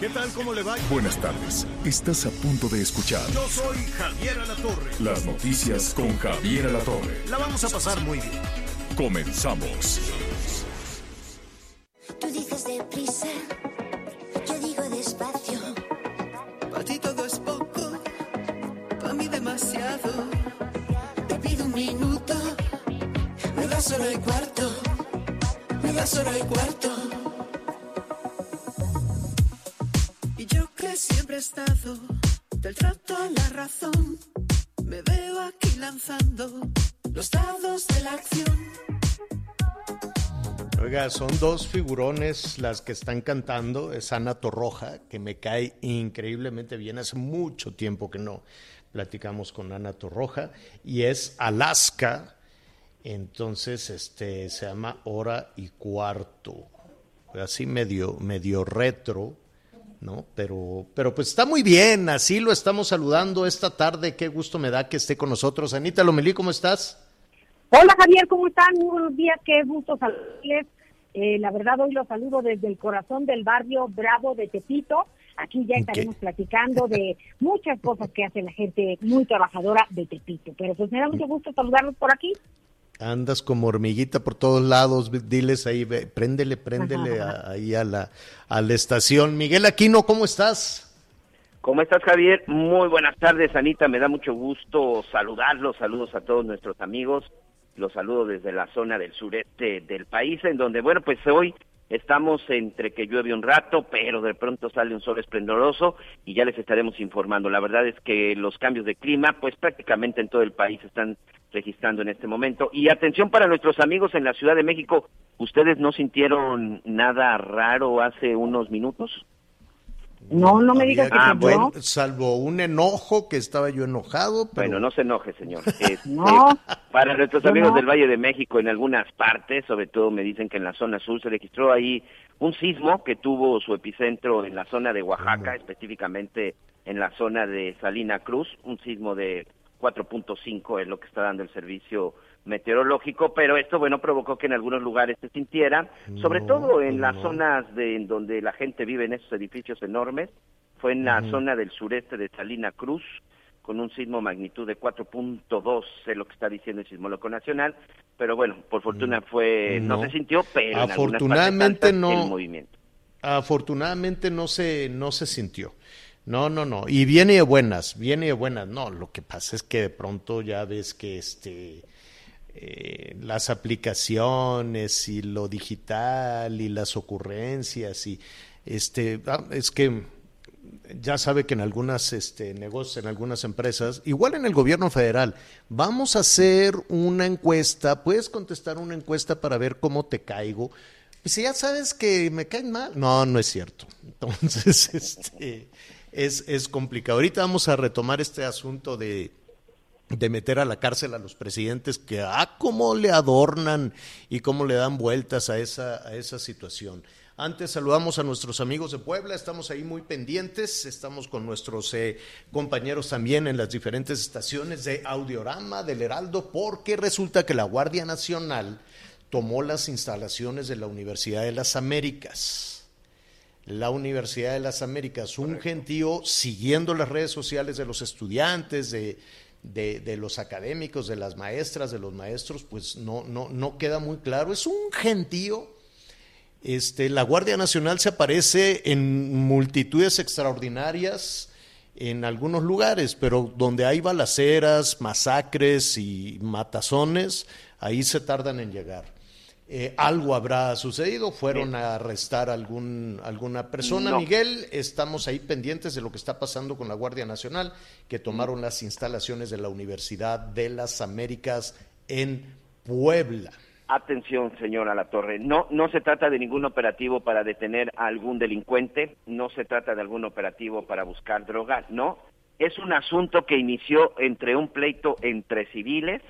¿Qué tal? ¿Cómo le va? Buenas tardes. Estás a punto de escuchar Yo soy Javier Alatorre. las noticias con Javier Alatorre. La vamos a pasar muy bien. Comenzamos. Tú dices deprisa, yo digo despacio. Para ti todo es poco, para mí demasiado. Te pido un minuto, Me das solo el cuarto, me das solo el cuarto. Siempre he estado del trato a la razón, me veo aquí lanzando los dados de la acción. Oiga, son dos figurones las que están cantando. Es Ana Torroja, que me cae increíblemente bien. Hace mucho tiempo que no platicamos con Ana Torroja. Y es Alaska. Entonces, este, se llama Hora y Cuarto. Así medio, medio retro, ¿no? Pero, pero pues está muy bien. Así lo estamos saludando esta tarde. Qué gusto me da que esté con nosotros. Anita Lomelí, ¿cómo estás? Hola Javier, ¿cómo están? Muy buenos días, qué gusto saludarles. Eh, la verdad hoy los saludo desde el corazón del barrio Bravo de Tepito. Aquí ya estaremos platicando de muchas cosas que hace la gente muy trabajadora de Tepito. Pero pues me da mucho gusto saludarlos por aquí. Andas como hormiguita por todos lados, diles ahí, ve, préndele, préndele a- ahí a la, a la estación. Miguel Aquino, ¿cómo estás? ¿Cómo estás, Javier? Muy buenas tardes, Anita. Me da mucho gusto saludarlos. Saludos a todos nuestros amigos. Los saludo desde la zona del sureste del país, en donde, bueno, pues hoy estamos entre que llueve un rato, pero de pronto sale un sol esplendoroso y ya les estaremos informando. La verdad es que los cambios de clima, pues prácticamente en todo el país están registrando en este momento. Y atención para nuestros amigos en la Ciudad de México, ¿ustedes no sintieron nada raro hace unos minutos? No, no me digas que Ah, bueno, salvo un enojo que estaba yo enojado, pero Bueno, no se enoje, señor. Este, No. Para nuestros amigos no. del Valle de México, en algunas partes, sobre todo me dicen que en la zona sur se registró ahí un sismo que tuvo su epicentro en la zona de Oaxaca, específicamente en la zona de Salina Cruz, un sismo de 4.5 es lo que está dando el servicio meteorológico, pero esto, bueno, provocó que en algunos lugares se sintiera, sobre No, todo en las no. zonas de en donde la gente vive en esos edificios enormes, fue en la zona del sureste de Salina Cruz, con un sismo magnitud de 4.2, es lo que está diciendo el Sismólogo Nacional, pero bueno, por fortuna fue, no, No. se sintió, pero en Afortunadamente altas no. el movimiento. afortunadamente no se, no se sintió. No, no, no. Y viene de buenas, viene de buenas. No, lo que pasa es que de pronto ya ves que este eh, las aplicaciones y lo digital y las ocurrencias y este ah, es que ya sabe que en algunas este, negocios, en algunas empresas, igual en el gobierno federal, vamos a hacer una encuesta, puedes contestar una encuesta para ver cómo te caigo. Y si ya sabes que me caen mal, no, no es cierto. Entonces, este, es, es complicado. Ahorita vamos a retomar este asunto de, de meter a la cárcel a los presidentes que, ah, cómo le adornan y cómo le dan vueltas a esa, a esa situación. Antes saludamos a nuestros amigos de Puebla, estamos ahí muy pendientes, estamos con nuestros eh, compañeros también en las diferentes estaciones de Audiorama del Heraldo, porque resulta que la Guardia Nacional tomó las instalaciones de la Universidad de las Américas. La Universidad de las Américas, un gentío siguiendo las redes sociales de los estudiantes, de, de, de los académicos, de las maestras, de los maestros, pues no, no, no queda muy claro. Es un gentío este, la Guardia Nacional se aparece en multitudes extraordinarias en algunos lugares, pero donde hay balaceras, masacres y matazones, ahí se tardan en llegar. Eh, algo habrá sucedido, fueron a arrestar algún, alguna persona. No. Miguel, estamos ahí pendientes de lo que está pasando con la Guardia Nacional, que tomaron las instalaciones de la Universidad de las Américas en Puebla. Atención, señora La Torre, no, no se trata de ningún operativo para detener a algún delincuente, no se trata de algún operativo para buscar droga, no, es un asunto que inició entre un pleito entre civiles,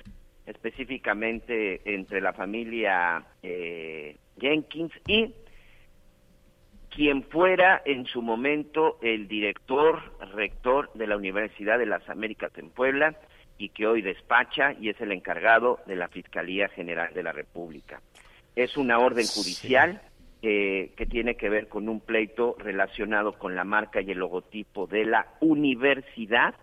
específicamente entre la familia eh, Jenkins y quien fuera en su momento el director, rector de la Universidad de las Américas en Puebla, y que hoy despacha y es el encargado de la Fiscalía General de la República. Es una orden judicial eh, que tiene que ver con un pleito relacionado con la marca y el logotipo de la universidad.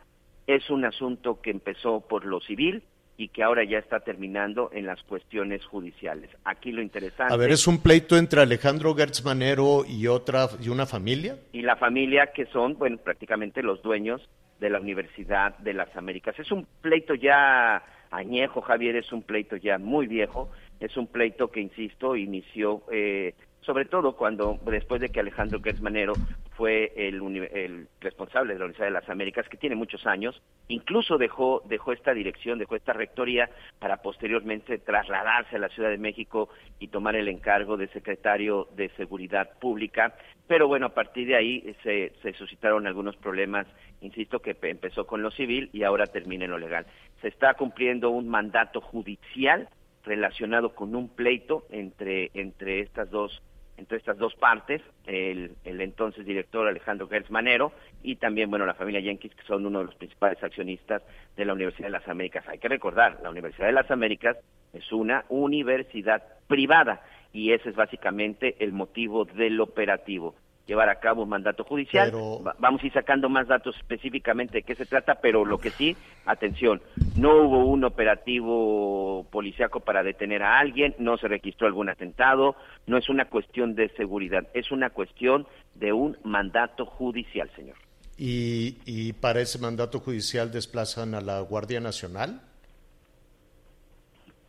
Es un asunto que empezó por lo civil y que ahora ya está terminando en las cuestiones judiciales. Aquí lo interesante. A ver, es un pleito entre Alejandro Gertz Manero y otra y una familia. Y la familia que son, bueno, prácticamente los dueños de la Universidad de las Américas. Es un pleito ya añejo, Javier, es un pleito ya muy viejo, es un pleito que, insisto, inició eh, sobre todo cuando después de que Alejandro Gersmanero fue el, el, responsable de la Universidad de las Américas, que tiene muchos años, incluso dejó, dejó esta dirección, dejó esta rectoría para posteriormente trasladarse a la Ciudad de México y tomar el encargo de secretario de Seguridad Pública. Pero bueno, a partir de ahí se, se suscitaron algunos problemas, insisto, que empezó con lo civil y ahora termina en lo legal. Se está cumpliendo un mandato judicial relacionado con un pleito entre, entre estas dos entre estas dos partes, el, el entonces director Alejandro Gertz Manero y también, bueno, la familia Jenkins, que son uno de los principales accionistas de la Universidad de las Américas. Hay que recordar, la Universidad de las Américas es una universidad privada y ese es básicamente el motivo del operativo llevar a cabo un mandato judicial. Vamos a ir sacando más datos específicamente de qué se trata, pero lo que sí, atención, no hubo un operativo policiaco para detener a alguien, no se registró algún atentado, no es una cuestión de seguridad, es una cuestión de un mandato judicial, señor. ¿Y, y para ese mandato judicial desplazan a la Guardia Nacional?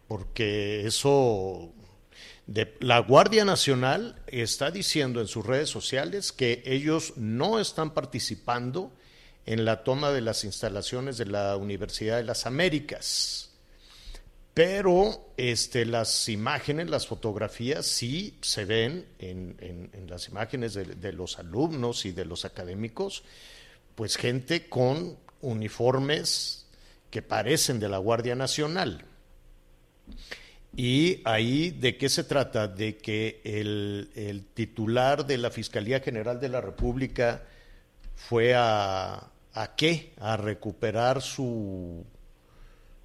Porque eso la Guardia Nacional está diciendo en sus redes sociales que ellos no están participando en la toma de las instalaciones de la Universidad de las Américas. Pero este, las imágenes, las fotografías sí se ven en, las imágenes de, de, los alumnos y de los académicos, pues gente con uniformes que parecen de la Guardia Nacional. Y ahí, ¿de qué se trata? De que el, titular de la Fiscalía General de la República fue a, a qué? A recuperar su,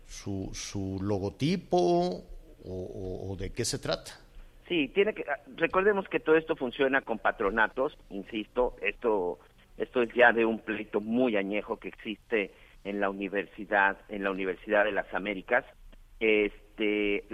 su, su logotipo o, de qué se trata. Sí, tiene que, recordemos que todo esto funciona con patronatos, insisto, esto, esto es ya de un pleito muy añejo que existe en la universidad, en la Universidad de las Américas. Este, este,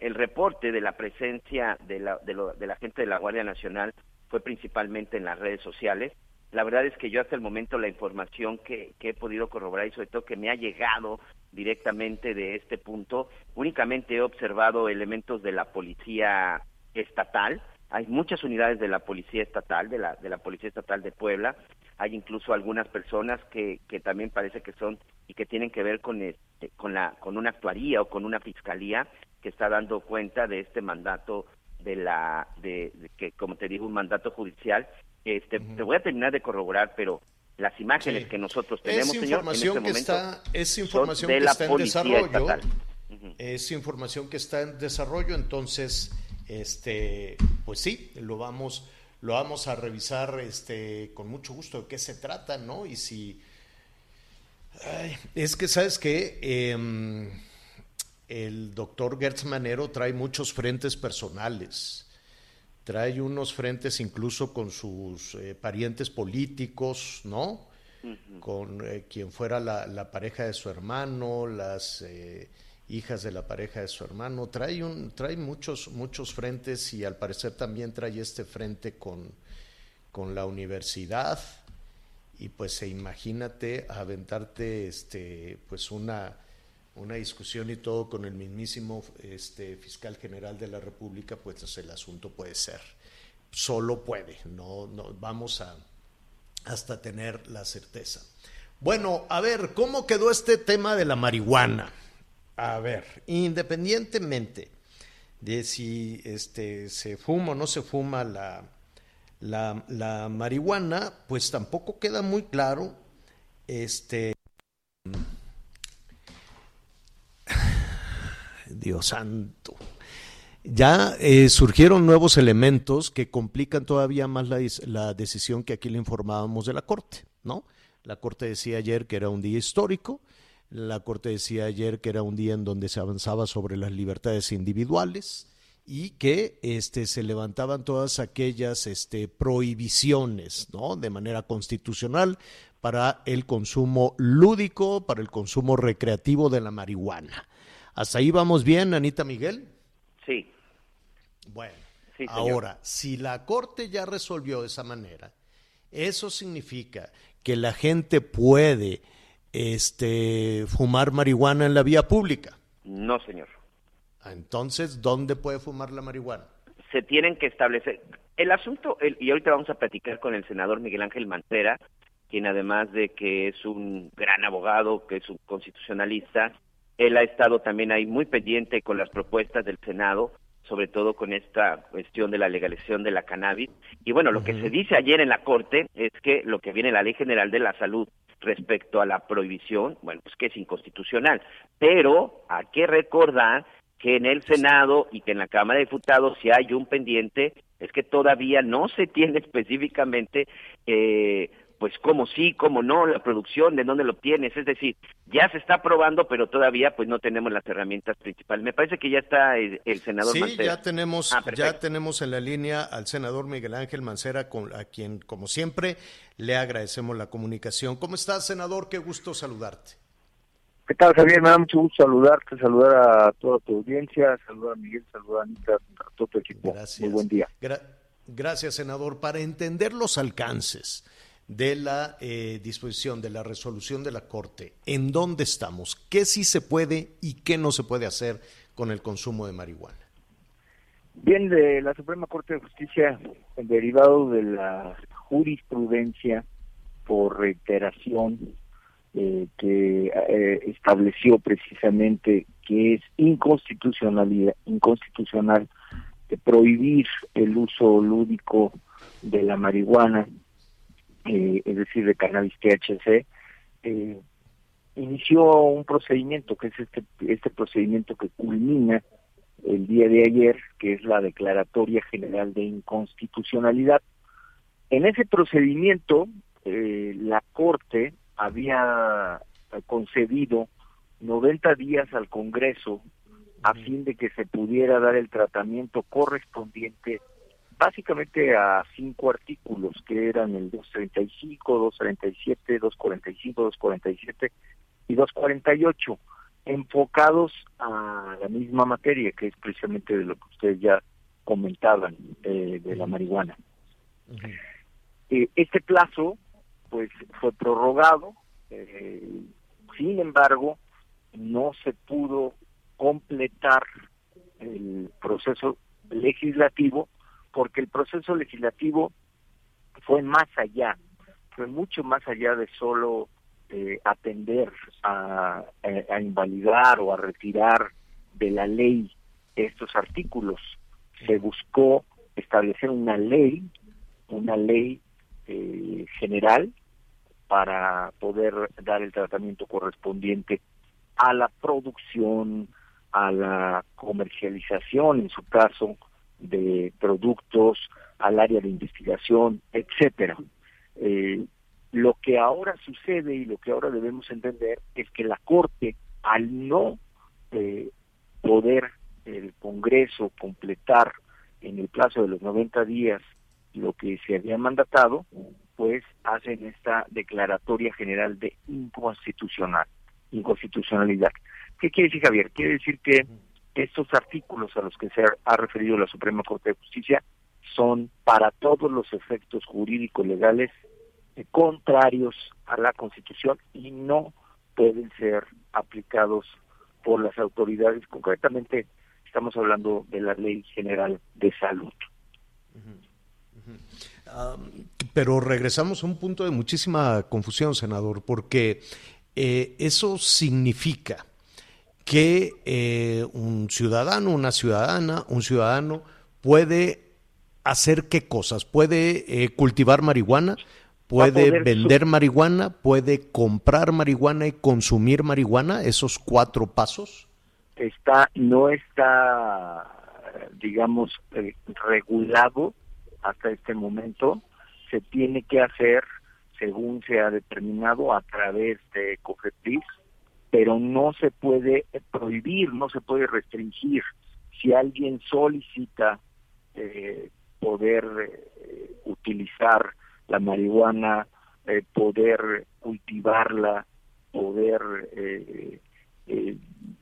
el reporte de la presencia de la, de, la gente de la Guardia Nacional fue principalmente en las redes sociales. La verdad es que yo hasta el momento la información que, he podido corroborar y sobre todo que me ha llegado directamente de este punto, únicamente he observado elementos de la policía estatal, hay muchas unidades de la policía estatal, de la, de la policía estatal de Puebla, hay incluso algunas personas que también parece que son y que tienen que ver con, este, con, la, con una actuaría o con una fiscalía que está dando cuenta de este mandato de la, de, que como te digo, un mandato judicial. Este, Te voy a terminar de corroborar, pero las imágenes que nosotros tenemos, es información señor, que está, es información que está en desarrollo. Es información que está en desarrollo, entonces, este, pues sí, lo vamos lo vamos a revisar este, con mucho gusto de qué se trata, ¿no? Y si... es que, ¿sabes qué? Em, el doctor Gertz Manero trae muchos frentes personales, trae unos frentes incluso con sus eh, parientes políticos, ¿no? Con eh, quien fuera la, la, pareja de su hermano, las eh, hijas de la pareja de su hermano, trae, un, trae muchos, muchos frentes y al parecer también trae este frente con, con la universidad y pues imagínate aventarte este, pues una, una discusión y todo con el mismísimo este, fiscal general de la República, pues el asunto puede ser, solo puede, no, no vamos a hasta tener la certeza. Bueno, a ver, ¿cómo quedó este tema de la marihuana? A ver, independientemente de si este, se fuma o no se fuma la, la, la marihuana, pues tampoco queda muy claro este Dios santo. Ya eh, surgieron nuevos elementos que complican todavía más la, la, decisión que aquí le informábamos de la Corte, ¿no? La Corte decía ayer que era un día histórico, la Corte decía ayer que era un día en donde se avanzaba sobre las libertades individuales y que este, se levantaban todas aquellas este, prohibiciones, ¿no? De manera constitucional para el consumo lúdico, para el consumo recreativo de la marihuana. ¿Hasta ahí vamos bien, Anita Miguel? Sí. Bueno, ahora, si la Corte ya resolvió de esa manera, eso significa que la gente puede este, fumar marihuana en la vía pública. No, señor. Entonces, ¿dónde puede fumar la marihuana? Se tienen que establecer. El asunto, y ahorita vamos a platicar con el senador Miguel Ángel Mancera, quien además de que es un gran abogado, que es un constitucionalista, él ha estado también ahí muy pendiente con las propuestas del Senado, sobre todo con esta cuestión de la legalización de la cannabis. Y bueno, lo que se dice ayer en la Corte es que lo que viene en la Ley General de la Salud respecto a la prohibición, bueno, pues que es inconstitucional. Pero hay que recordar que en el Senado y que en la Cámara de Diputados si hay un pendiente, es que todavía no se tiene específicamente eh, pues cómo sí, cómo no, la producción, de dónde lo obtienes, es decir, ya se está probando, pero todavía pues no tenemos las herramientas principales. Me parece que ya está el, senador sí, ya tenemos, ah, ya tenemos en la línea al senador Miguel Ángel Mancera, con, a quien como siempre le agradecemos la comunicación. ¿Cómo estás, senador? Qué gusto saludarte. ¿Qué tal, Javier? Me da mucho gusto saludarte, saludar a toda tu audiencia, saludar a Miguel, saludar a Anita, a todo tu equipo. Gracias. Muy buen día. gracias, senador. Para entender los alcances de la eh, disposición, de la resolución de la Corte, ¿en dónde estamos? ¿Qué sí se puede y qué no se puede hacer con el consumo de marihuana? Bien, de la Suprema Corte de Justicia, derivado de la jurisprudencia por reiteración eh, que eh, estableció precisamente que es inconstitucionalidad, inconstitucional prohibir el uso lúdico de la marihuana eh, es decir, de cannabis THC, eh, inició un procedimiento, que es este, este procedimiento que culmina el día de ayer, que es la Declaratoria General de Inconstitucionalidad. En ese procedimiento, eh, la Corte había concedido 90 días al Congreso a fin de que se pudiera dar el tratamiento correspondiente básicamente a cinco artículos que eran el 235, 237, 245, 247 y 248, enfocados a la misma materia, que es precisamente de lo que ustedes ya comentaban, eh, de la marihuana. Eh, este plazo, pues, fue prorrogado, eh, sin embargo, no se pudo completar el proceso legislativo porque el proceso legislativo fue más allá, fue mucho más allá de solo eh, atender a, invalidar o a retirar de la ley estos artículos. Se buscó establecer una ley, una ley eh, general para poder dar el tratamiento correspondiente a la producción, a la comercialización, en su caso, de productos, al área de investigación, etcétera. Eh, lo que ahora sucede y lo que ahora debemos entender es que la Corte, al no eh, poder el Congreso completar en el plazo de los 90 días lo que se había mandatado, pues hacen esta declaratoria general de inconstitucional, inconstitucionalidad. ¿Qué quiere decir Javier? Quiere decir que estos artículos a los que se ha referido la Suprema Corte de Justicia son para todos los efectos jurídicos legales contrarios a la Constitución y no pueden ser aplicados por las autoridades. Concretamente, estamos hablando de la Ley General de Salud. Pero regresamos a un punto de muchísima confusión, senador, porque eh, eso significa que eh, un ciudadano, una ciudadana, un ciudadano puede hacer qué cosas? ¿Puede eh, cultivar marihuana? ¿Puede vender marihuana? ¿Puede comprar marihuana y consumir marihuana? ¿Esos cuatro pasos? Está, no está, digamos, regulado hasta este momento. Se tiene que hacer según se ha determinado a través de COFEPRIS, pero no se puede prohibir, no se puede restringir. Si alguien solicita eh, poder eh, utilizar la marihuana, eh, poder cultivarla, poder eh,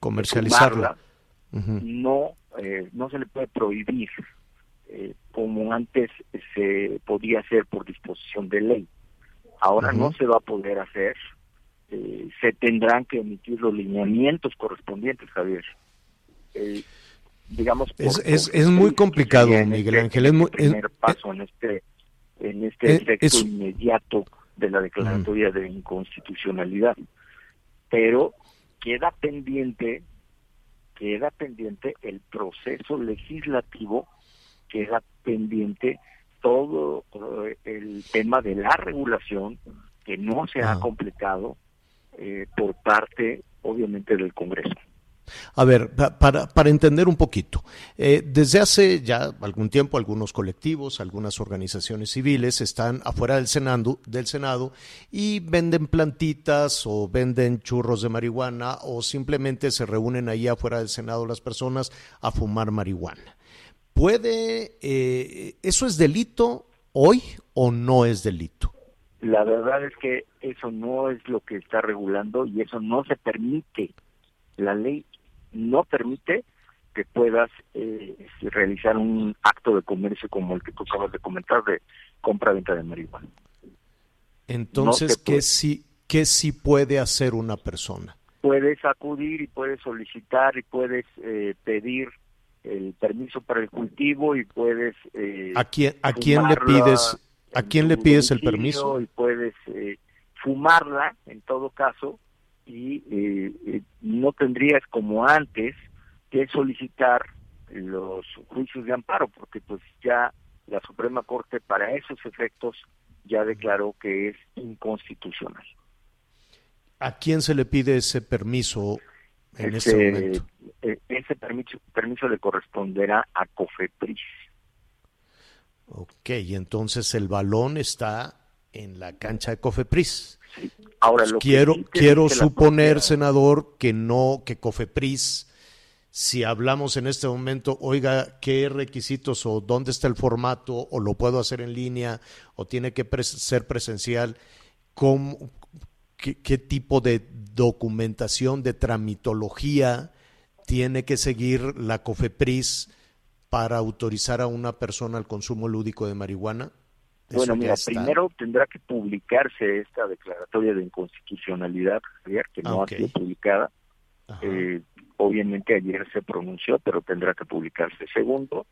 comercializarla, no, no se le puede prohibir como antes se podía hacer por disposición de ley. Ahora no se va a poder hacer. se tendrán que emitir los lineamientos correspondientes, Javier digamos es, es, es muy complicado Miguel este Ángel es muy primer paso en este en este efecto inmediato de la declaratoria de inconstitucionalidad pero queda pendiente queda pendiente el proceso legislativo queda pendiente todo eh, el tema de la regulación que no se ha completado eh, por parte obviamente del Congreso a ver, para, para entender un poquito, eh, desde hace ya algún tiempo algunos colectivos, algunas organizaciones civiles están afuera del Senado, del Senado y venden plantitas o venden churros de marihuana o simplemente se reúnen ahí afuera del Senado las personas a fumar marihuana. ¿Puede, eh, eso es delito hoy o no es delito? La verdad es que eso no es lo que está regulando y eso no se permite. La ley no permite que puedas eh, realizar un acto de comercio como el que tú acabas de comentar de compra-venta de marihuana. Entonces, ¿qué, sí, ¿qué sí puede hacer una persona? Puedes acudir y puedes solicitar y puedes eh, pedir el permiso para el cultivo y puedes... Eh, ¿A quién, a quién le pides, a quién le pides el permiso? Y puedes fumarla, en todo caso, y eh, eh, no tendrías como antes que solicitar los juicios de amparo porque pues ya la Suprema Corte para esos efectos ya declaró que es inconstitucional. ¿A quién se le pide ese permiso en ese, este momento? Eh, ese permiso, permiso le corresponderá a COFEPRIS. Ok, entonces el balón está en la cancha de COFEPRIS. Ahora, lo quiero quiero suponer, senador, que no, que COFEPRIS, si hablamos en este momento, oiga, ¿qué requisitos o dónde está el formato o lo puedo hacer en línea o tiene que ser presencial? ¿Cómo, qué, tipo de documentación, de tramitología tiene que seguir la COFEPRIS para autorizar a una persona al consumo lúdico de marihuana? Bueno, mira, primero tendrá que publicarse esta declaratoria de inconstitucionalidad, que no ha sido publicada. Eh, obviamente ayer se pronunció, pero tendrá que publicarse. Segundo,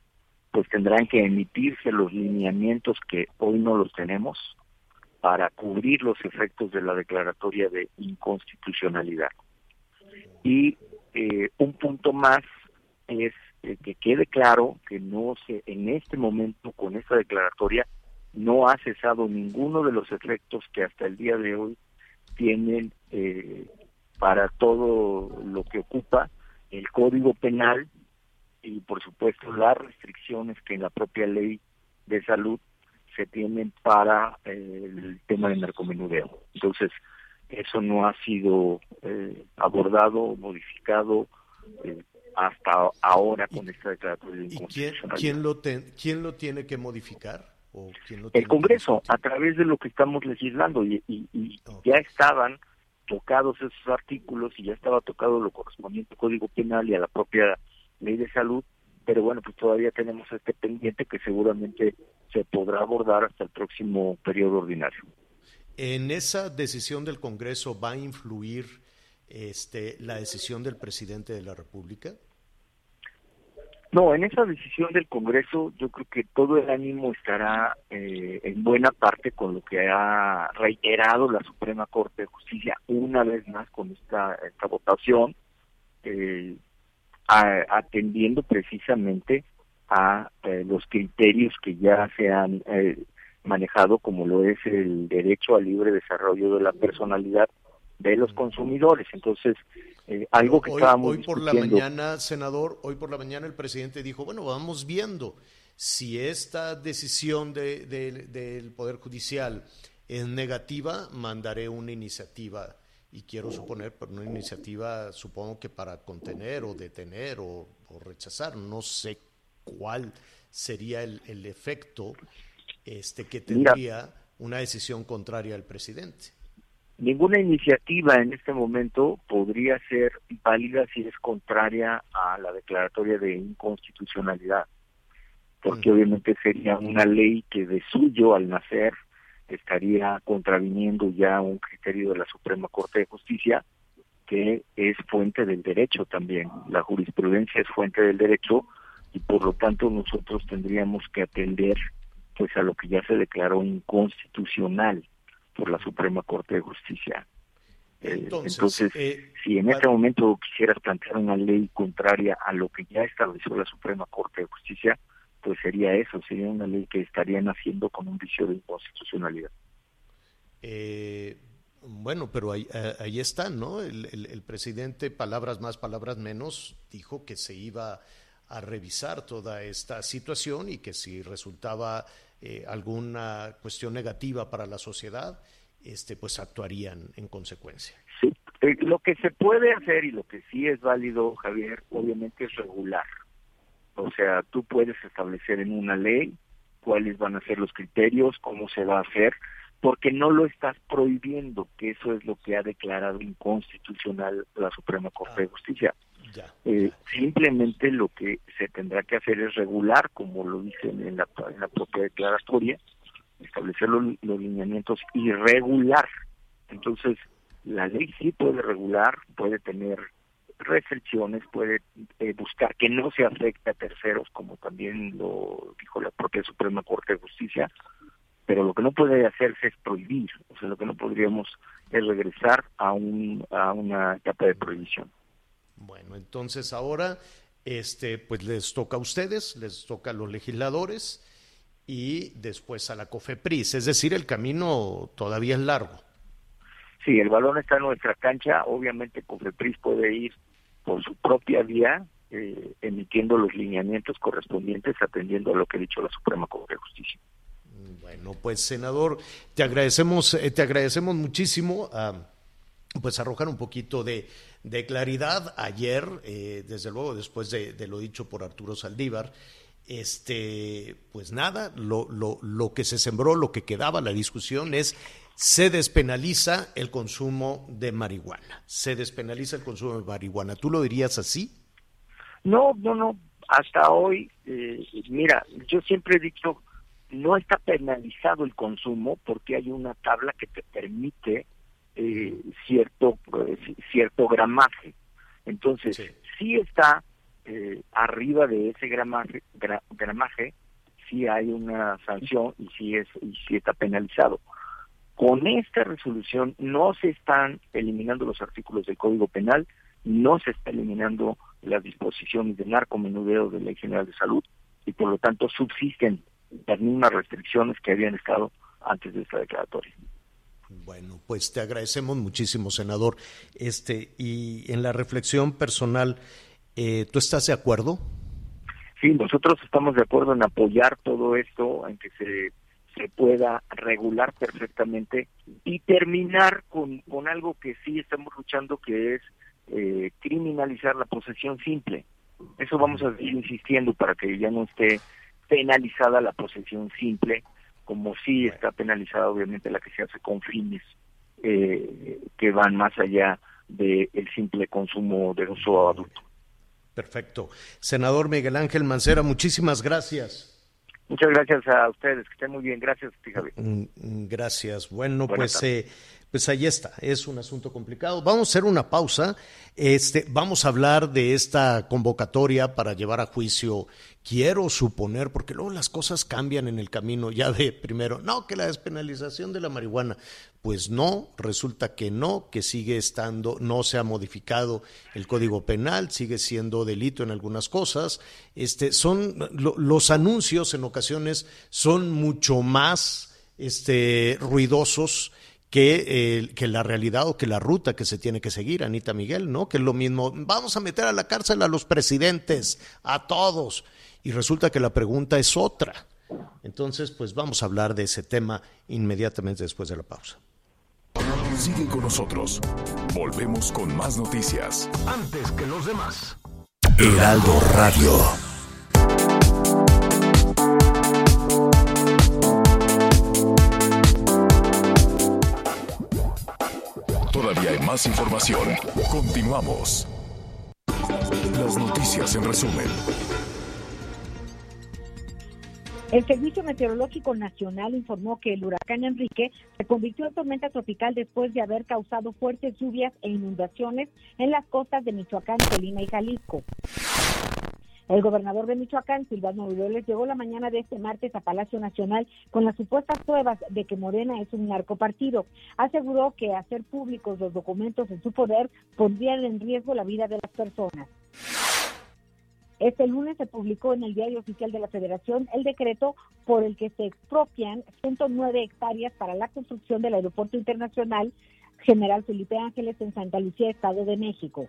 pues tendrán que emitirse los lineamientos que hoy no los tenemos para cubrir los efectos de la declaratoria de inconstitucionalidad. Y eh, un punto más es eh, que quede claro que no se, en este momento con esta declaratoria no ha cesado ninguno de los efectos que hasta el día de hoy tienen eh, para todo lo que ocupa el Código Penal y por supuesto las restricciones que en la propia ley de salud se tienen para eh, el tema del narcomenudeo. Entonces, eso no ha sido eh, abordado, modificado hasta ahora con esta declaratoria de ¿Y quién, quién, lo quién lo tiene que modificar? el Congreso, a través de lo que estamos legislando, y, ya estaban tocados esos artículos y ya estaba tocado lo correspondiente al Código Penal y a la propia Ley de Salud, pero bueno, pues todavía tenemos este pendiente que seguramente se podrá abordar hasta el próximo periodo ordinario. ¿En esa decisión del Congreso va a influir este, la decisión del presidente de la República? No, en esa decisión del Congreso yo creo que todo el ánimo estará eh, en buena parte con lo que ha reiterado la Suprema Corte de Justicia una vez más con esta, esta votación, eh, atendiendo precisamente a eh, los criterios que ya se han eh, manejado, como lo es el derecho al libre desarrollo de la personalidad de los consumidores. Entonces, eh, algo que hoy, estábamos hoy por la mañana, senador, hoy por la mañana el presidente dijo, bueno, vamos viendo si esta decisión de, del Poder Judicial es negativa, mandaré una iniciativa y quiero suponer por una iniciativa, supongo que para contener o detener o, rechazar, no sé cuál sería el, el efecto este que tendría una decisión contraria al presidente. Ninguna iniciativa en este momento podría ser válida si es contraria a la declaratoria de inconstitucionalidad, porque obviamente sería una ley que de suyo al nacer estaría contraviniendo ya un criterio de la Suprema Corte de Justicia que es fuente del derecho también. La jurisprudencia es fuente del derecho y por lo tanto nosotros tendríamos que atender pues a lo que ya se declaró inconstitucional por la Suprema Corte de Justicia. Eh, entonces, eh, si en este momento quisieras plantear una ley contraria a lo que ya estableció la Suprema Corte de Justicia, pues sería eso, sería una ley que estarían haciendo con un vicio de inconstitucionalidad. Eh, bueno, pero ahí, eh, ahí está, ¿no? El, el, presidente, palabras más, palabras menos, dijo que se iba a revisar toda esta situación y que si resultaba eh, alguna cuestión negativa para la sociedad, este, pues actuarían en consecuencia. Sí, lo que se puede hacer y lo que sí es válido, Javier, obviamente es regular. O sea, tú puedes establecer en una ley cuáles van a ser los criterios, cómo se va a hacer, porque no lo estás prohibiendo, que eso es lo que ha declarado inconstitucional la Suprema Corte de ah, Justicia. Eh, simplemente lo que se tendrá que hacer es regular, como lo dicen en la, en la propia declaratoria, establecer los, los lineamientos y regular. Entonces, la ley sí puede regular, puede tener restricciones, puede eh, buscar que no se afecte a terceros, como también lo dijo la propia Suprema Corte de Justicia, pero lo que no puede hacerse es prohibir, o sea, lo que no podríamos es regresar a, un, a una etapa de prohibición. Bueno, entonces ahora, este, pues les toca a ustedes, les toca a los legisladores y después a la COFEPRIS, es decir, el camino todavía es largo. Sí, el balón está en nuestra cancha, obviamente COFEPRIS puede ir por su propia vía, eh, emitiendo los lineamientos correspondientes, atendiendo a lo que ha dicho la Suprema Corte de Justicia. Bueno, pues senador, te agradecemos, eh, te agradecemos muchísimo a pues arrojar un poquito de, claridad ayer, eh, desde luego después de, de, lo dicho por Arturo Saldívar, este, pues nada, lo, lo, lo que se sembró, lo que quedaba, la discusión es se despenaliza el consumo de marihuana. Se despenaliza el consumo de marihuana. ¿Tú lo dirías así? No, no, no. Hasta hoy, eh, mira, yo siempre he dicho, no está penalizado el consumo porque hay una tabla que te permite eh, cierto eh, cierto gramaje. Entonces, sí, está arriba de ese gramaje, gramaje, sí hay una sanción y sí es y sí está penalizado. Con esta resolución no se están eliminando los artículos del Código Penal, no se está eliminando las disposiciones de narcomenudeo de la Ley General de Salud y por lo tanto subsisten las mismas restricciones que habían estado antes de esta declaratoria. Bueno, pues te agradecemos muchísimo, senador. Este y en la reflexión personal, eh, ¿tú estás de acuerdo? Sí, nosotros estamos de acuerdo en apoyar todo esto, en que se se pueda regular perfectamente y terminar con, con algo que sí estamos luchando, que es eh, criminalizar la posesión simple. Eso vamos a seguir insistiendo para que ya no esté penalizada la posesión simple, como sí está penalizada obviamente la que se hace con fines eh, que van más allá del simple consumo de uso adulto. Perfecto. Senador Miguel Ángel Mancera, muchísimas gracias. Muchas gracias a ustedes, que estén muy bien. Gracias, Javier. Mm, mm, gracias. Bueno, pues, eh, pues ahí está, es un asunto complicado. Vamos a hacer una pausa. Este, vamos a hablar de esta convocatoria para llevar a juicio, quiero suponer, porque luego las cosas cambian en el camino. Ya ve primero, no, que la despenalización de la marihuana. Pues no, resulta que no, que sigue estando, no se ha modificado el Código Penal, sigue siendo delito en algunas cosas. Este, son los anuncios en ocasiones son mucho más este, ruidosos que, que, la realidad o que la ruta que se tiene que seguir, Anita Miguel, ¿no? Que es lo mismo, vamos a meter a la cárcel a los presidentes, a todos. Y resulta que la pregunta es otra. Entonces, pues vamos a hablar de ese tema inmediatamente después de la pausa. Sigue con nosotros. Volvemos con más noticias. Antes que los demás. Heraldo Radio. Todavía hay más información. Continuamos. Las noticias en resumen. El Servicio Meteorológico Nacional informó que el huracán Enrique se convirtió en tormenta tropical después de haber causado fuertes lluvias e inundaciones en las costas de Michoacán, Colima y Jalisco. El gobernador de Michoacán, Silvano Aureoles, llegó la mañana de este martes a Palacio Nacional con las supuestas pruebas de que Morena es un narcopartido. Aseguró que hacer públicos los documentos en su poder pondrían en riesgo la vida de las personas. Este lunes se publicó en el Diario Oficial de la Federación el decreto por el que se expropian 109 hectáreas para la construcción del Aeropuerto Internacional General Felipe Ángeles en Santa Lucía, Estado de México.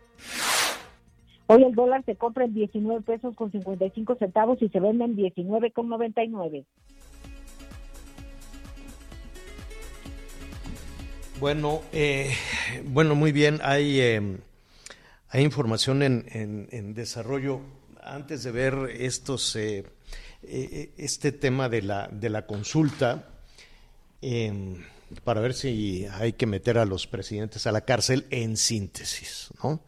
Hoy el dólar se compra en 19 pesos con 55 centavos y se vende en 19 con 99. Bueno, eh, bueno, muy bien. Hay, eh, hay información en desarrollo antes de ver estos, eh, eh, este tema de la, consulta, em, para ver si hay que meter a los presidentes a la cárcel en síntesis, ¿no?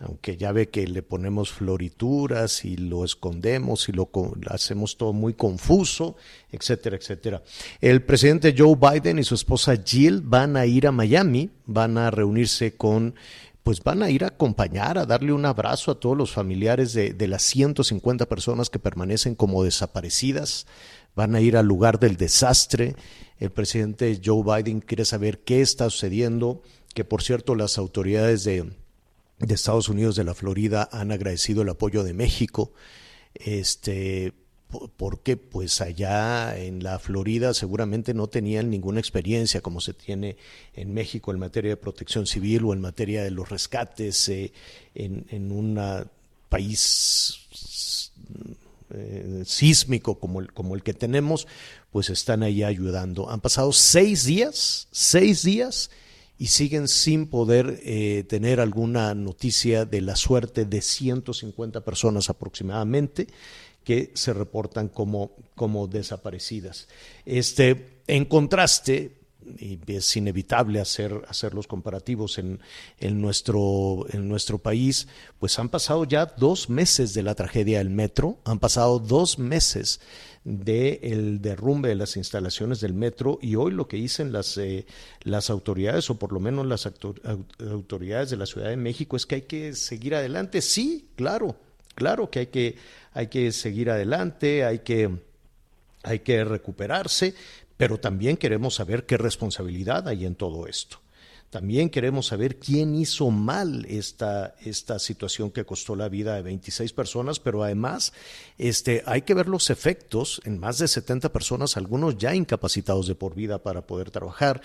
Aunque ya ve que le ponemos florituras y lo escondemos y lo, lo hacemos todo muy confuso, etcétera, etcétera. El presidente Joe Biden y su esposa Jill van a ir a Miami, van a reunirse con pues van a ir a acompañar, a darle un abrazo a todos los familiares de, las 150 personas que permanecen como desaparecidas, van a ir al lugar del desastre. El presidente Joe Biden quiere saber qué está sucediendo, que por cierto las autoridades de, de Estados Unidos de la Florida han agradecido el apoyo de México. Este, porque pues allá en la Florida seguramente no tenían ninguna experiencia como se tiene en México en materia de protección civil o en materia de los rescates eh, en, un país eh, sísmico como el, como el que tenemos, pues están ahí ayudando. Han pasado seis días, seis días y siguen sin poder eh, tener alguna noticia de la suerte de 150 personas aproximadamente que se reportan como, como desaparecidas. Este, en contraste, y es inevitable hacer, hacer los comparativos en, en, nuestro, en nuestro país, pues han pasado ya dos meses de la tragedia del metro, han pasado dos meses del derrumbe de las instalaciones del metro y hoy lo que dicen las, eh, las autoridades, o por lo menos las autoridades de la Ciudad de México, es que hay que seguir adelante. Sí, claro, claro que hay que hay que seguir adelante, hay que, hay que recuperarse, pero también queremos saber qué responsabilidad hay en todo esto. También queremos saber quién hizo mal esta, esta situación que costó la vida de 26 personas, pero además este, hay que ver los efectos en más de 70 personas, algunos ya incapacitados de por vida para poder trabajar,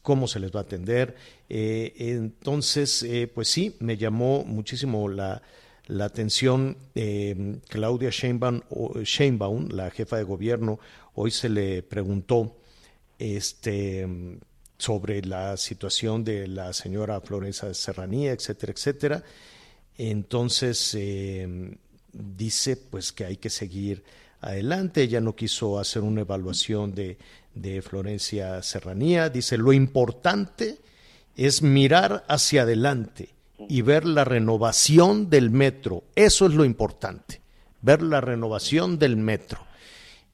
cómo se les va a atender. Eh, entonces, eh, pues sí, me llamó muchísimo la, la atención eh, Claudia Sheinbaum, la jefa de gobierno, hoy se le preguntó este, sobre la situación de la señora Florencia Serranía, etcétera, etcétera. Entonces eh, dice pues que hay que seguir adelante. Ella no quiso hacer una evaluación de Florencia Serranía. Dice lo importante es mirar hacia adelante y ver la renovación del metro. Eso es lo importante, ver la renovación del metro.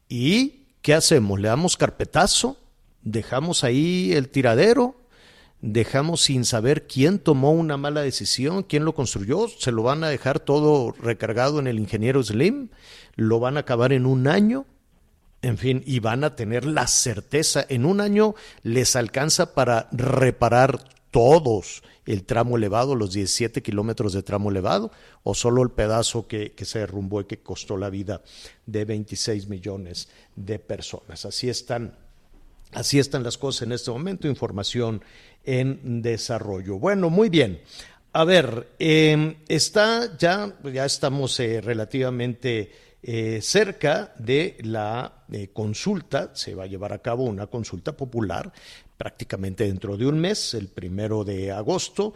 ¿Y qué hacemos? ¿Le damos carpetazo? ¿Dejamos ahí el tiradero? dejamos sin saber quién tomó una mala decisión, quién lo construyó, se lo van a dejar todo recargado en el ingeniero Slim, lo van a acabar en un año, en fin, y van a tener la certeza, en un año les alcanza para reparar todos el tramo elevado, los 17 kilómetros de tramo elevado, o solo el pedazo que, que, se derrumbó y que costó la vida de 26 millones de personas. Así están, así están las cosas en este momento, información en desarrollo. Bueno, muy bien. A ver, eh, está ya, ya estamos eh, relativamente eh, cerca de la eh, consulta, se va a llevar a cabo una consulta popular prácticamente dentro de un mes, el primero de agosto.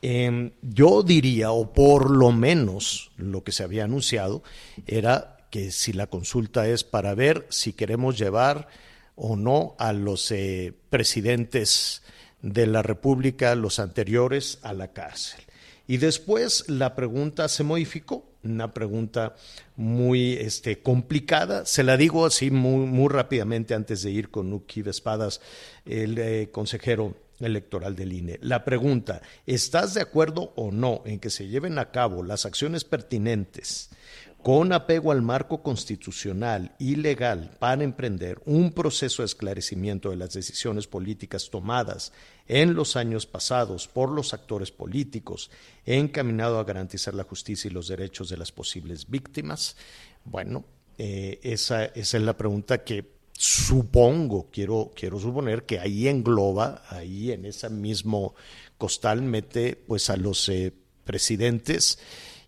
Eh, yo diría, o por lo menos lo que se había anunciado, era que si la consulta es para ver si queremos llevar o no a los eh, presidentes de la República, los anteriores, a la cárcel. Y después la pregunta se modificó, una pregunta muy este, complicada. Se la digo así muy, muy rápidamente antes de ir con Uki Espadas, el eh, consejero electoral del INE. La pregunta, ¿estás de acuerdo o no en que se lleven a cabo las acciones pertinentes con apego al marco constitucional y legal para emprender un proceso de esclarecimiento de las decisiones políticas tomadas en los años pasados por los actores políticos encaminado a garantizar la justicia y los derechos de las posibles víctimas? Bueno, eh, esa, es la pregunta que supongo, quiero, quiero suponer que ahí engloba, ahí en ese mismo costal mete pues a los eh, presidentes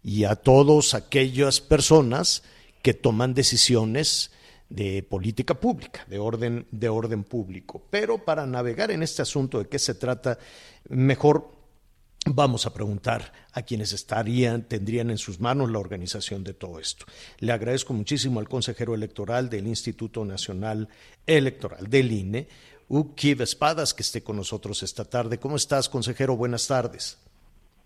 y a todas aquellas personas que toman decisiones de política pública, de orden, de orden público. Pero para navegar en este asunto de qué se trata, mejor vamos a preguntar a quienes estarían, tendrían en sus manos la organización de todo esto. Le agradezco muchísimo al consejero electoral del Instituto Nacional Electoral del INE, Ukiv Espadas, que esté con nosotros esta tarde. ¿Cómo estás, consejero? Buenas tardes.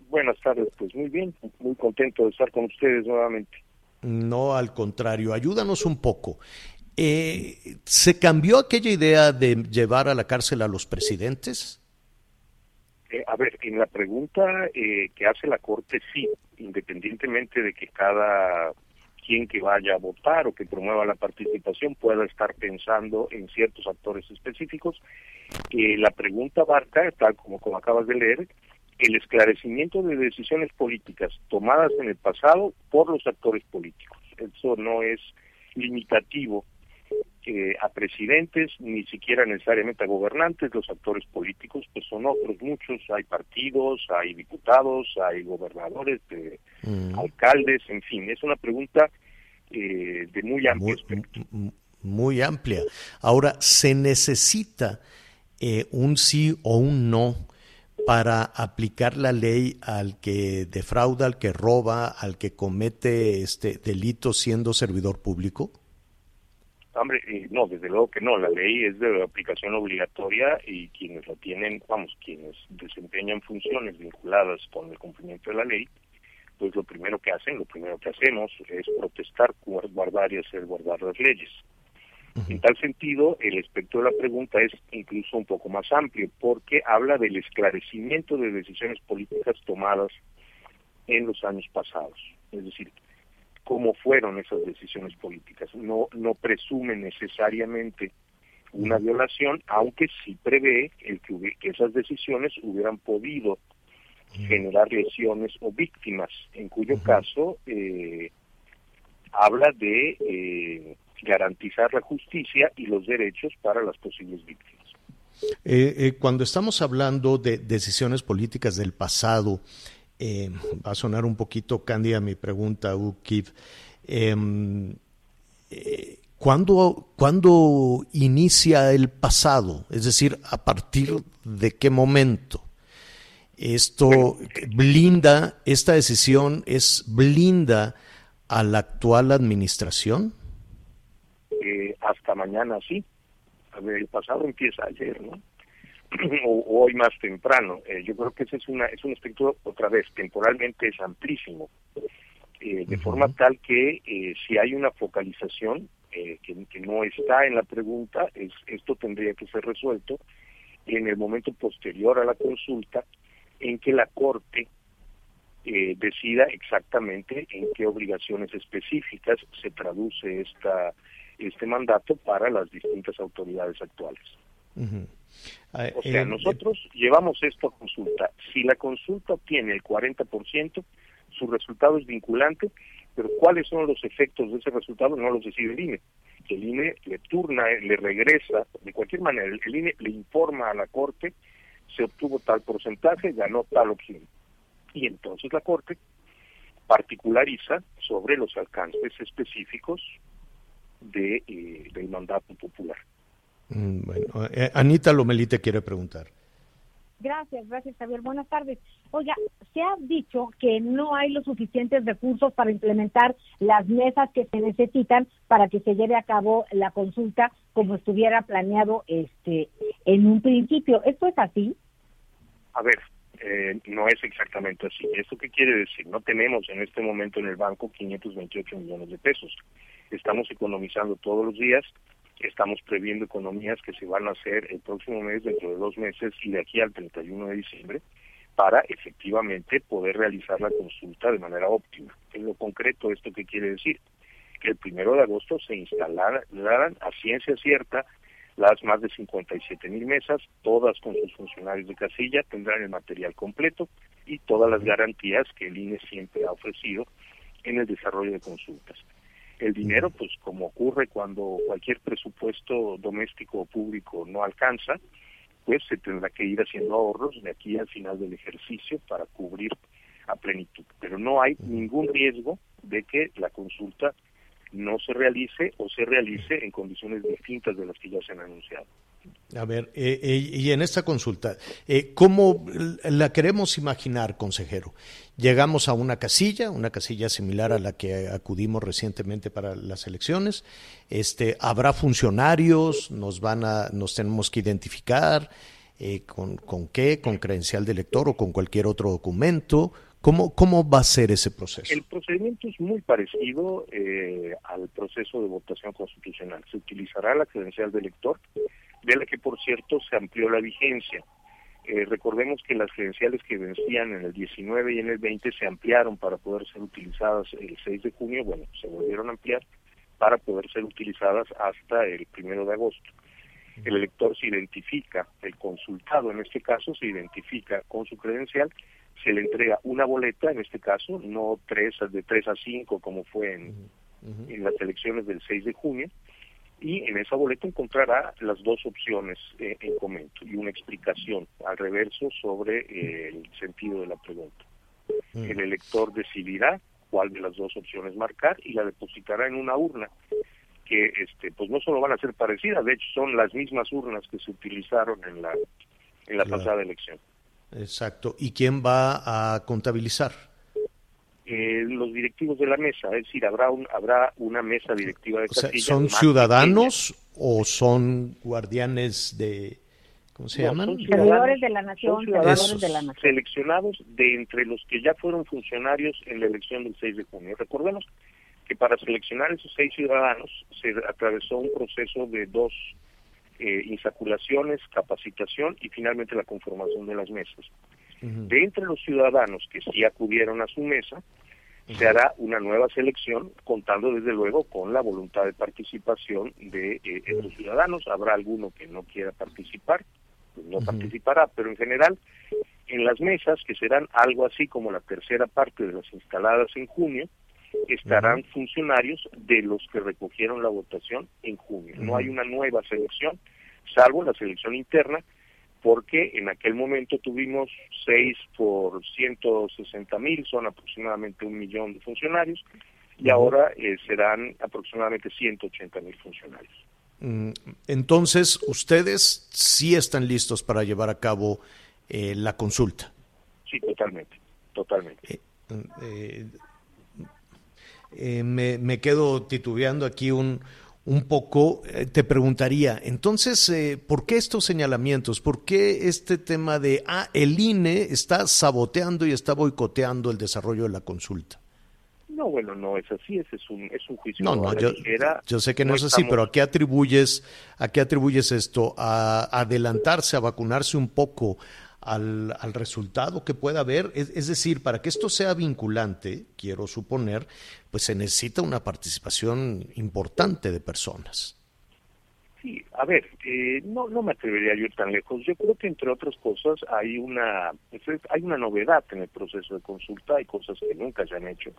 Buenas tardes, pues muy bien, muy contento de estar con ustedes nuevamente. No, al contrario, ayúdanos un poco. Eh, ¿Se cambió aquella idea de llevar a la cárcel a los presidentes? Eh, a ver, en la pregunta eh, que hace la Corte, sí, independientemente de que cada quien que vaya a votar o que promueva la participación pueda estar pensando en ciertos actores específicos. la pregunta abarca, tal como, como acabas de leer, el esclarecimiento de decisiones políticas tomadas en el pasado por los actores políticos. Eso no es limitativo eh, a presidentes, ni siquiera necesariamente a gobernantes, los actores políticos pues son otros muchos, hay partidos, hay diputados, hay gobernadores, de, mm. alcaldes, en fin, es una pregunta eh, de muy amplio muy, Muy amplia. Ahora, ¿se necesita eh, un sí o un no para aplicar la ley al que defrauda, al que roba, al que comete este delito siendo servidor público? Hombre, no, desde luego que no. La ley es de aplicación obligatoria y quienes la tienen, vamos, quienes desempeñan funciones vinculadas con el cumplimiento de la ley, pues lo primero que hacen, lo primero que hacemos es protestar, guardar y hacer guardar las leyes. En tal sentido, el aspecto de la pregunta es incluso un poco más amplio, porque habla del esclarecimiento de decisiones políticas tomadas en los años pasados. Es decir, cómo fueron esas decisiones políticas. No, no presume necesariamente una violación, aunque sí prevé el que, que esas decisiones hubieran podido generar lesiones o víctimas, en cuyo caso eh, habla de eh, garantizar la justicia y los derechos para las posibles víctimas. Eh, eh, cuando estamos hablando de decisiones políticas del pasado, eh, va a sonar un poquito cándida mi pregunta, Ukiv. Em, ¿cuándo, ¿Cuándo inicia el pasado? Es decir, ¿a partir de qué momento? Esto blinda, esta decisión es blinda a la actual administración hasta mañana sí. A ver, el pasado empieza ayer, ¿no? o, hoy más temprano. Eh, yo creo que ese es, una, es un aspecto, otra vez, temporalmente es amplísimo, eh, de forma tal que eh, si hay una focalización que, que, no está en la pregunta, es, esto tendría que ser resuelto en el momento posterior a la consulta en que la Corte eh, decida exactamente en qué obligaciones específicas se traduce esta este mandato para las distintas autoridades actuales. Ah, o sea, eh, nosotros llevamos esto a consulta. Si la consulta obtiene el 40%, su resultado es vinculante, pero cuáles son los efectos de ese resultado no los decide el INE. El INE le turna, le regresa, de cualquier manera, el INE le informa a la Corte, se obtuvo tal porcentaje, ganó tal opción. Y entonces la Corte particulariza sobre los alcances específicos de, eh, del mandato popular. Mm, bueno, eh, Anita Lomelí te quiere preguntar. Gracias, gracias Javier. Buenas tardes. Oiga, se ha dicho que no hay los suficientes recursos para implementar las mesas que se necesitan para que se lleve a cabo la consulta como estuviera planeado este en un principio. ¿Esto es así? A ver, eh, no es exactamente así. ¿Esto qué quiere decir? No tenemos en este momento en el banco 528 millones de pesos. Estamos economizando todos los días Estamos previendo economías que se van a hacer el próximo mes, dentro de dos meses y de aquí al 31 de diciembre, para efectivamente poder realizar la consulta de manera óptima. En lo concreto, ¿esto qué quiere decir? Que el primero de agosto se instalarán a ciencia cierta las más de 57 mil mesas, todas con sus funcionarios de casilla, tendrán el material completo y todas las garantías que el INE siempre ha ofrecido en el desarrollo de consultas. El dinero, pues como ocurre cuando cualquier presupuesto doméstico o público no alcanza, pues se tendrá que ir haciendo ahorros de aquí al final del ejercicio para cubrir a plenitud. Pero no hay ningún riesgo de que la consulta no se realice o se realice en condiciones distintas de las que ya se han anunciado. A ver, eh, eh, y en esta consulta, eh, ¿cómo la queremos imaginar, consejero? Llegamos a una casilla, una casilla similar a la que acudimos recientemente para las elecciones. Este, habrá funcionarios, nos van a, nos tenemos que identificar con, con qué, con credencial de elector o con cualquier otro documento. ¿Cómo, ¿Cómo va a ser ese proceso? El procedimiento es muy parecido al proceso de votación constitucional. Se utilizará la credencial de elector de la que por cierto se amplió la vigencia. Eh, recordemos que las credenciales que vencían en el 19 y en el 20 se ampliaron para poder ser utilizadas el 6 de junio, bueno, se volvieron a ampliar para poder ser utilizadas hasta el primero de agosto. El elector se identifica, el consultado en este caso se identifica con su credencial, se le entrega una boleta, en este caso, no tres, de 3 a 5 como fue en, en las elecciones del 6 de junio, y en esa boleta encontrará las dos opciones eh, en comento y una explicación al reverso sobre eh, el sentido de la pregunta. Mm. El elector decidirá cuál de las dos opciones marcar y la depositará en una urna que este pues no solo van a ser parecidas, de hecho son las mismas urnas que se utilizaron en la en la pasada elección. Exacto. ¿Y quién va a contabilizar? Eh, los directivos de la mesa, es decir, habrá un, habrá una mesa directiva de o ¿Son ciudadanos o son guardianes de, ¿cómo se llaman? Son servidores de la nación, servidores de la nación. Seleccionados de entre los que ya fueron funcionarios en la elección del 6 de junio. Recordemos que para seleccionar esos seis ciudadanos se atravesó un proceso de dos eh, insaculaciones, capacitación y finalmente la conformación de las mesas. De entre los ciudadanos que sí acudieron a su mesa, se hará una nueva selección, contando desde luego con la voluntad de participación de eh, estos ciudadanos. Habrá alguno que no quiera participar, pues no participará, pero en general, en las mesas, que serán algo así como la tercera parte de las instaladas en junio, estarán funcionarios de los que recogieron la votación en junio. No hay una nueva selección, salvo la selección interna, porque en aquel momento tuvimos 6 por 160 mil, son aproximadamente un millón de funcionarios, y ahora eh, serán aproximadamente 180 mil funcionarios. Mm, entonces, ustedes sí están listos para llevar a cabo eh, la consulta. Sí, totalmente, totalmente. Eh, me, me quedo titubeando aquí un, un poco, eh, te preguntaría, entonces, eh, ¿por qué estos señalamientos? ¿Por qué este tema de, ah, el INE está saboteando y está boicoteando el desarrollo de la consulta? No, bueno, no es así, ese es un, es un juicio no, no, yo, yo, sé que no, es así, pero ¿a qué atribuyes, a qué atribuyes esto? ¿A adelantarse, a vacunarse un poco al, al resultado que pueda haber? Es, decir, para que esto sea vinculante, quiero suponer, pues se necesita una participación importante de personas. Sí, a ver, eh, no, no me atrevería a ir tan lejos. Yo creo que entre otras cosas hay una hay una novedad en el proceso de consulta. Hay cosas que nunca se han hecho.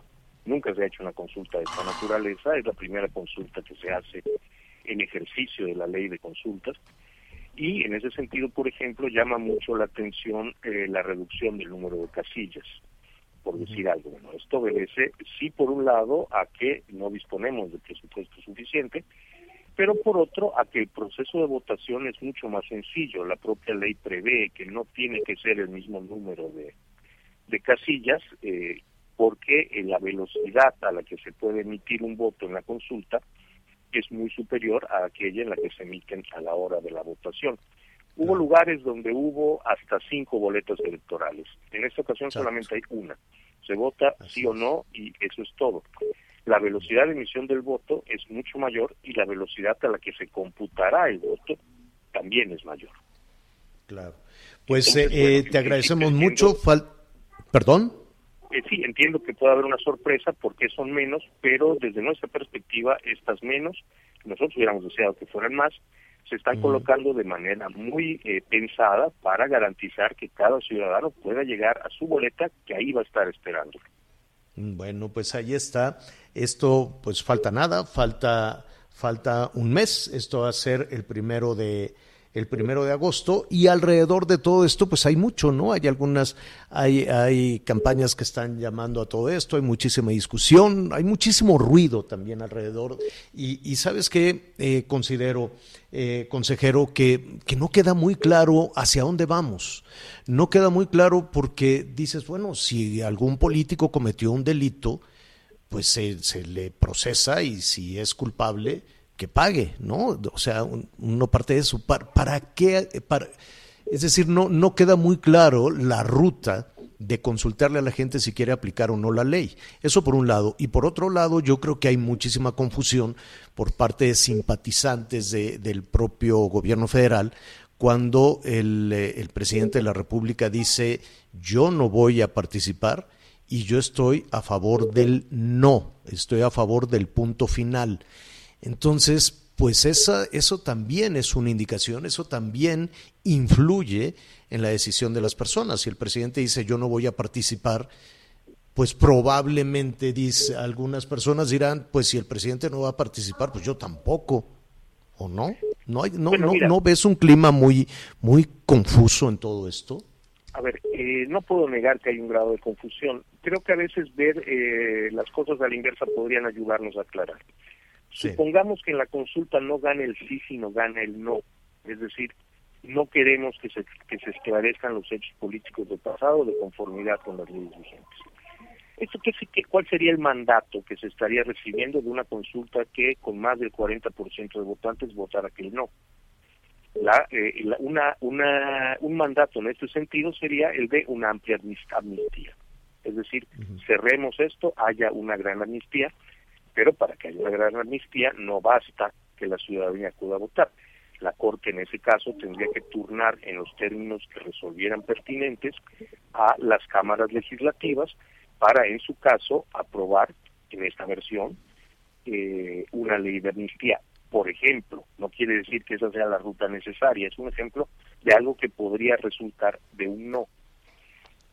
Nunca se ha hecho una consulta de esta naturaleza. Es la primera consulta que se hace en ejercicio de la ley de consultas. Y en ese sentido, por ejemplo, llama mucho la atención eh, la reducción del número de casillas por decir algo. Bueno, esto obedece, sí, por un lado, a que no disponemos de presupuesto suficiente pero por otro a que el proceso de votación es mucho más sencillo. La propia ley prevé que no tiene que ser el mismo número de, de casillas, eh, porque la velocidad a la que se puede emitir un voto en la consulta es muy superior a aquella en la que se emiten a la hora de la votación. Hubo lugares donde hubo hasta cinco boletas electorales. En esta ocasión solamente hay una. Se vota sí o no y eso es todo la velocidad de emisión del voto es mucho mayor y la velocidad a la que se computará el voto también es mayor. Claro. Pues eh, eh, te agradecemos mucho. ¿Perdón? Eh, sí, entiendo que puede haber una sorpresa porque son menos, pero desde nuestra perspectiva, estas menos, nosotros hubiéramos deseado que fueran más, se están colocando de manera muy pensada para garantizar que cada ciudadano pueda llegar a su boleta que ahí va a estar esperando. Bueno, pues ahí está. Esto, pues falta nada, falta, falta un mes. Esto va a ser el primero de, el primero de agosto y alrededor de todo esto pues hay mucho, ¿no? Hay algunas, hay, hay campañas que están llamando a todo esto, hay muchísima discusión, hay muchísimo ruido también alrededor. Y, y sabes que eh, considero, eh, consejero, que, que no queda muy claro hacia dónde vamos, no queda muy claro porque dices, bueno, si algún político cometió un delito, pues se, se le procesa y si es culpable, que pague, ¿no? O sea, uno parte de eso. ¿Para, qué? Para, es decir, no, no queda muy claro la ruta de consultarle a la gente si quiere aplicar o no la ley. Eso por un lado. Y por otro lado, yo creo que hay muchísima confusión por parte de simpatizantes de, del propio gobierno federal cuando el, el presidente de la República dice yo no voy a participar y yo estoy a favor del no, estoy a favor del punto final. Entonces, pues esa, eso también es una indicación, eso también influye en la decisión de las personas. Si el presidente dice yo no voy a participar, pues probablemente dice, algunas personas dirán, pues si el presidente no va a participar, pues yo tampoco, ¿o no? ¿No, hay, no, no, no ves un clima muy, muy confuso en todo esto? A ver, eh, no puedo negar que hay un grado de confusión. Creo que a veces ver eh, las cosas a la inversa podrían ayudarnos a aclarar. Supongamos que en la consulta no gana el sí, sino gana el no. Es decir, no queremos que se, que se esclarezcan los hechos políticos del pasado de conformidad con las leyes vigentes. ¿Esto qué, qué, ¿Cuál sería el mandato que se estaría recibiendo de una consulta que con más del 40% de votantes votara que el no? La, eh, una, una, un mandato en este sentido sería el de una amplia amnistía. Es decir, cerremos esto, haya una gran amnistía, pero para que haya una gran amnistía no basta que la ciudadanía acuda a votar. La Corte en ese caso tendría que turnar en los términos que resolvieran pertinentes a las cámaras legislativas para, en su caso, aprobar en esta versión eh, una ley de amnistía. Por ejemplo, no quiere decir que esa sea la ruta necesaria, es un ejemplo de algo que podría resultar de un no.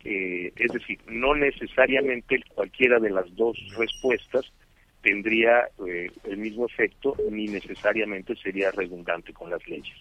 Eh, es decir, no necesariamente cualquiera de las dos respuestas tendría eh, el mismo efecto ni necesariamente sería redundante con las leyes.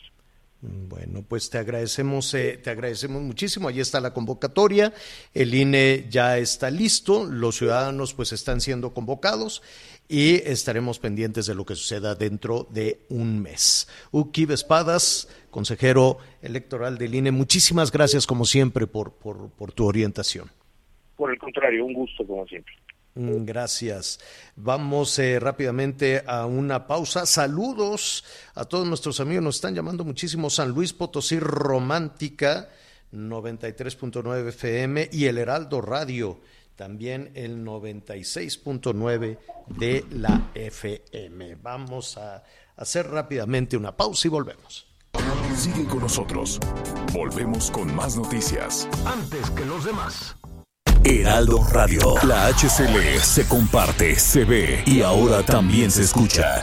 Bueno, pues te agradecemos, eh, te agradecemos muchísimo. Ahí está la convocatoria. El INE ya está listo. Los ciudadanos pues están siendo convocados y estaremos pendientes de lo que suceda dentro de un mes. Uki Espadas, consejero electoral del INE, muchísimas gracias como siempre por, por, por tu orientación. Por el contrario, un gusto como siempre. Gracias. Vamos eh, rápidamente a una pausa. Saludos a todos nuestros amigos. Nos están llamando muchísimo San Luis Potosí Romántica 93.9 FM y el Heraldo Radio también el 96.9 de la FM. Vamos a hacer rápidamente una pausa y volvemos. Sigue con nosotros. Volvemos con más noticias. Antes que los demás. Heraldo Radio. La HCL se comparte, se ve y ahora también se escucha.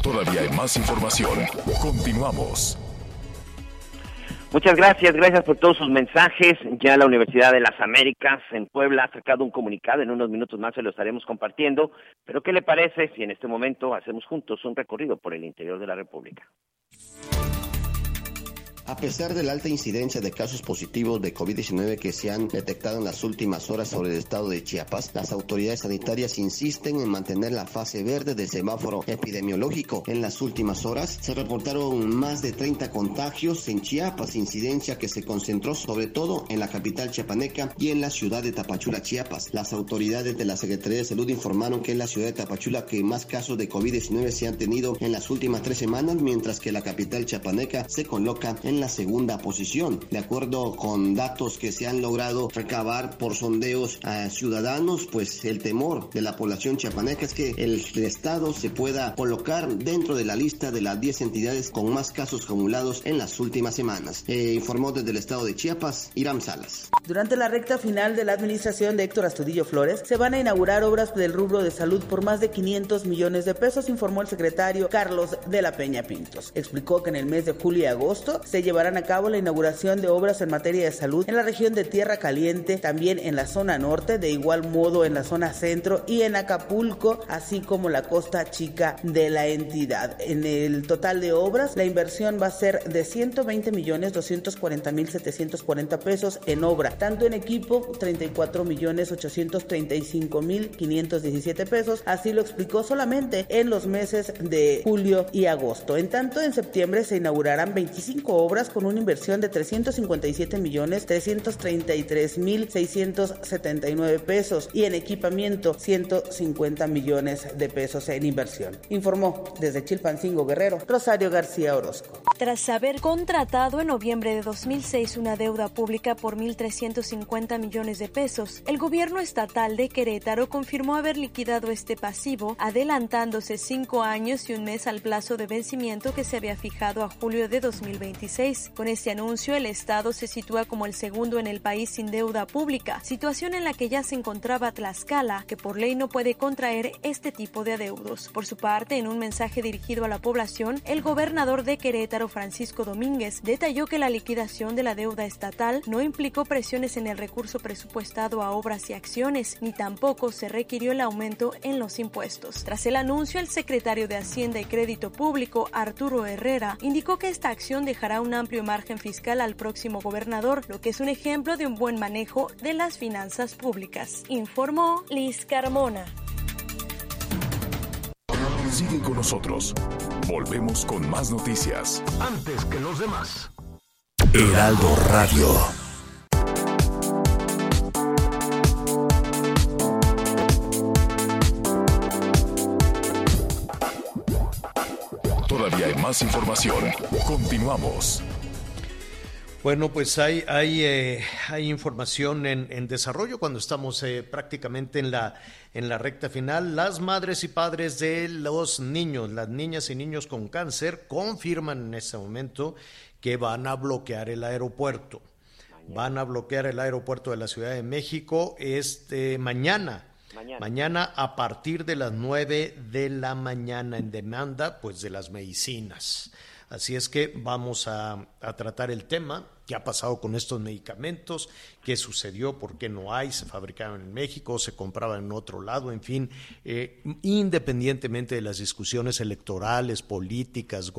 Todavía hay más información. Continuamos. Muchas gracias, gracias por todos sus mensajes. Ya la Universidad de las Américas en Puebla ha sacado un comunicado, en unos minutos más se lo estaremos compartiendo. Pero ¿qué le parece si en este momento hacemos juntos un recorrido por el interior de la República? A pesar de la alta incidencia de casos positivos de COVID-19 que se han detectado en las últimas horas sobre el estado de Chiapas, las autoridades sanitarias insisten en mantener la fase verde del semáforo epidemiológico. En las últimas horas se reportaron más de 30 contagios en Chiapas, incidencia que se concentró sobre todo en la capital chiapaneca y en la ciudad de Tapachula, Chiapas. Las autoridades de la Secretaría de Salud informaron que en la ciudad de Tapachula que más casos de COVID-19 se han tenido en las últimas tres semanas, mientras que la capital chiapaneca se coloca en la segunda posición. De acuerdo con datos que se han logrado recabar por sondeos a ciudadanos, pues el temor de la población chiapaneca es que el Estado se pueda colocar dentro de la lista de las 10 entidades con más casos acumulados en las últimas semanas. Eh, informó desde el estado de Chiapas, Iram Salas. Durante la recta final de la administración de Héctor Astudillo Flores, se van a inaugurar obras del rubro de salud por más de 500 millones de pesos, informó el secretario Carlos de la Peña Pintos. Explicó que en el mes de julio y agosto se llevarán a cabo la inauguración de obras en materia de salud en la región de Tierra Caliente, también en la zona norte, de igual modo en la zona centro y en Acapulco, así como la costa chica de la entidad. En el total de obras, la inversión va a ser de 120 millones 240 mil 740 pesos en obra, tanto en equipo 34 millones 835 mil 517 pesos, así lo explicó solamente en los meses de julio y agosto. En tanto, en septiembre se inaugurarán 25 obras con una inversión de 357 millones 333 mil 679 pesos y en equipamiento 150 millones de pesos en inversión. Informó desde Chilpancingo Guerrero Rosario García Orozco. Tras haber contratado en noviembre de 2006 una deuda pública por 1.350 millones de pesos, el gobierno estatal de Querétaro confirmó haber liquidado este pasivo, adelantándose cinco años y un mes al plazo de vencimiento que se había fijado a julio de 2026. Con este anuncio, el Estado se sitúa como el segundo en el país sin deuda pública, situación en la que ya se encontraba Tlaxcala, que por ley no puede contraer este tipo de adeudos. Por su parte, en un mensaje dirigido a la población, el gobernador de Querétaro, Francisco Domínguez, detalló que la liquidación de la deuda estatal no implicó presiones en el recurso presupuestado a obras y acciones, ni tampoco se requirió el aumento en los impuestos. Tras el anuncio, el secretario de Hacienda y Crédito Público, Arturo Herrera, indicó que esta acción dejará un amplio margen fiscal al próximo gobernador, lo que es un ejemplo de un buen manejo de las finanzas públicas, informó Liz Carmona. Sigue con nosotros. Volvemos con más noticias. Antes que los demás. Heraldo Radio. Más información. Continuamos. Bueno, pues hay, hay, eh, hay información en, en, desarrollo cuando estamos eh, prácticamente en la, en la recta final. Las madres y padres de los niños, las niñas y niños con cáncer, confirman en este momento que van a bloquear el aeropuerto. Van a bloquear el aeropuerto de la Ciudad de México este mañana. Mañana. mañana. a partir de las 9 de la mañana en demanda pues de las medicinas. Así es que vamos a, tratar el tema, qué ha pasado con estos medicamentos, qué sucedió, por qué no hay, se fabricaban en México, se compraban en otro lado, en fin, eh, independientemente de las discusiones electorales, políticas,